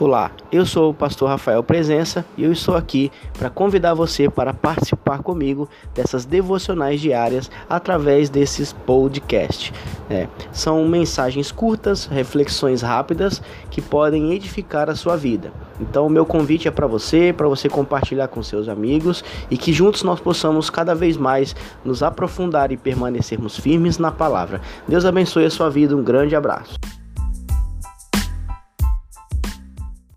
Olá, eu sou o pastor Rafael Presença e eu estou aqui para convidar você para participar comigo dessas devocionais diárias através desses podcasts. É, são mensagens curtas, reflexões rápidas que podem edificar a sua vida. Então, o meu convite é para você, para você compartilhar com seus amigos e que juntos nós possamos cada vez mais nos aprofundar e permanecermos firmes na palavra. Deus abençoe a sua vida, um grande abraço.